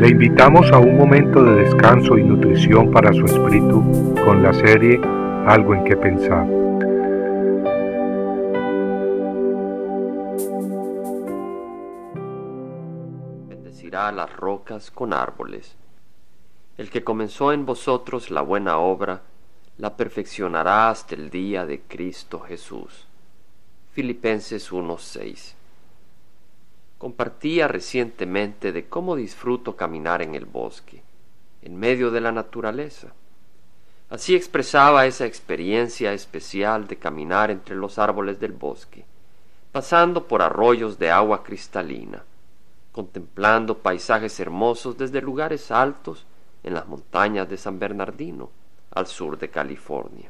Le invitamos a un momento de descanso y nutrición para su espíritu con la serie Algo en que pensar. Bendecirá las rocas con árboles. El que comenzó en vosotros la buena obra, la perfeccionará hasta el día de Cristo Jesús. Filipenses 1:6 Compartía recientemente de cómo disfruto caminar en el bosque, en medio de la naturaleza. Así expresaba esa experiencia especial de caminar entre los árboles del bosque, pasando por arroyos de agua cristalina, contemplando paisajes hermosos desde lugares altos en las montañas de San Bernardino, al sur de California.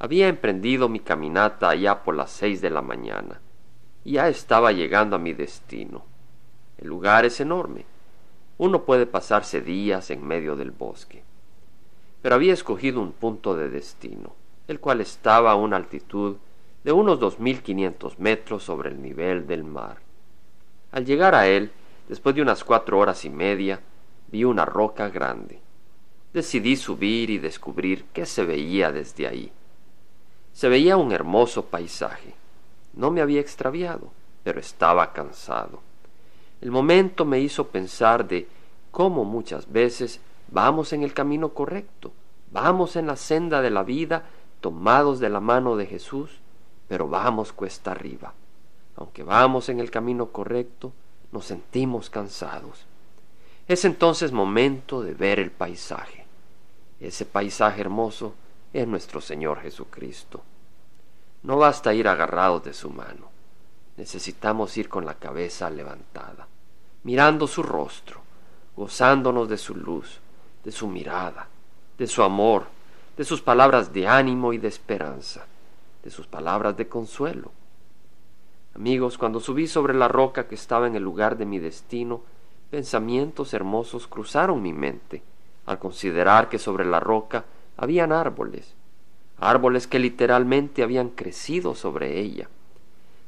Había emprendido mi caminata allá por las seis de la mañana ya estaba llegando a mi destino. El lugar es enorme. Uno puede pasarse días en medio del bosque. Pero había escogido un punto de destino, el cual estaba a una altitud de unos dos mil quinientos metros sobre el nivel del mar. Al llegar a él, después de unas cuatro horas y media, vi una roca grande. Decidí subir y descubrir qué se veía desde ahí. Se veía un hermoso paisaje no me había extraviado, pero estaba cansado. El momento me hizo pensar de cómo muchas veces vamos en el camino correcto, vamos en la senda de la vida tomados de la mano de Jesús, pero vamos cuesta arriba. Aunque vamos en el camino correcto, nos sentimos cansados. Es entonces momento de ver el paisaje. Ese paisaje hermoso es nuestro Señor Jesucristo. No basta ir agarrados de su mano. Necesitamos ir con la cabeza levantada, mirando su rostro, gozándonos de su luz, de su mirada, de su amor, de sus palabras de ánimo y de esperanza, de sus palabras de consuelo. Amigos, cuando subí sobre la roca que estaba en el lugar de mi destino, pensamientos hermosos cruzaron mi mente al considerar que sobre la roca habían árboles, árboles que literalmente habían crecido sobre ella.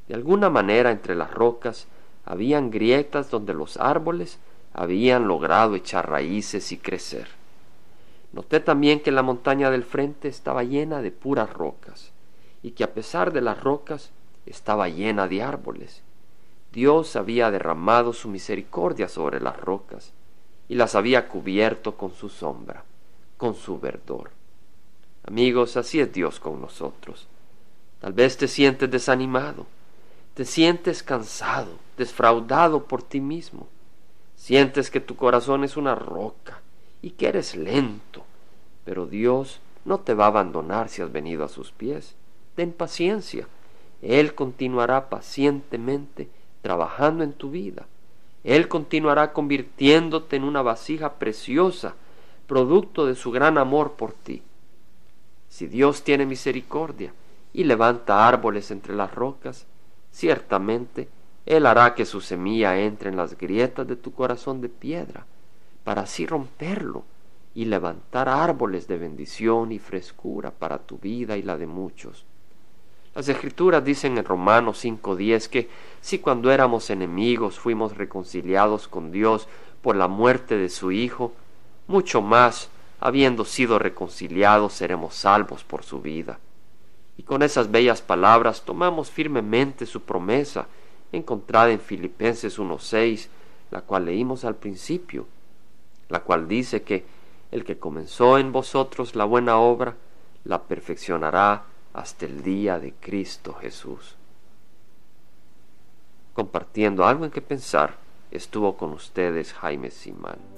De alguna manera entre las rocas habían grietas donde los árboles habían logrado echar raíces y crecer. Noté también que la montaña del frente estaba llena de puras rocas, y que a pesar de las rocas estaba llena de árboles. Dios había derramado su misericordia sobre las rocas, y las había cubierto con su sombra, con su verdor. Amigos, así es Dios con nosotros. Tal vez te sientes desanimado, te sientes cansado, desfraudado por ti mismo. Sientes que tu corazón es una roca y que eres lento, pero Dios no te va a abandonar si has venido a sus pies. Ten paciencia. Él continuará pacientemente trabajando en tu vida. Él continuará convirtiéndote en una vasija preciosa, producto de su gran amor por ti. Si Dios tiene misericordia y levanta árboles entre las rocas, ciertamente Él hará que su semilla entre en las grietas de tu corazón de piedra, para así romperlo y levantar árboles de bendición y frescura para tu vida y la de muchos. Las escrituras dicen en Romanos 5:10 que si cuando éramos enemigos fuimos reconciliados con Dios por la muerte de su Hijo, mucho más habiendo sido reconciliados, seremos salvos por su vida. Y con esas bellas palabras tomamos firmemente su promesa, encontrada en Filipenses 1.6, la cual leímos al principio, la cual dice que el que comenzó en vosotros la buena obra, la perfeccionará hasta el día de Cristo Jesús. Compartiendo algo en que pensar, estuvo con ustedes Jaime Simán.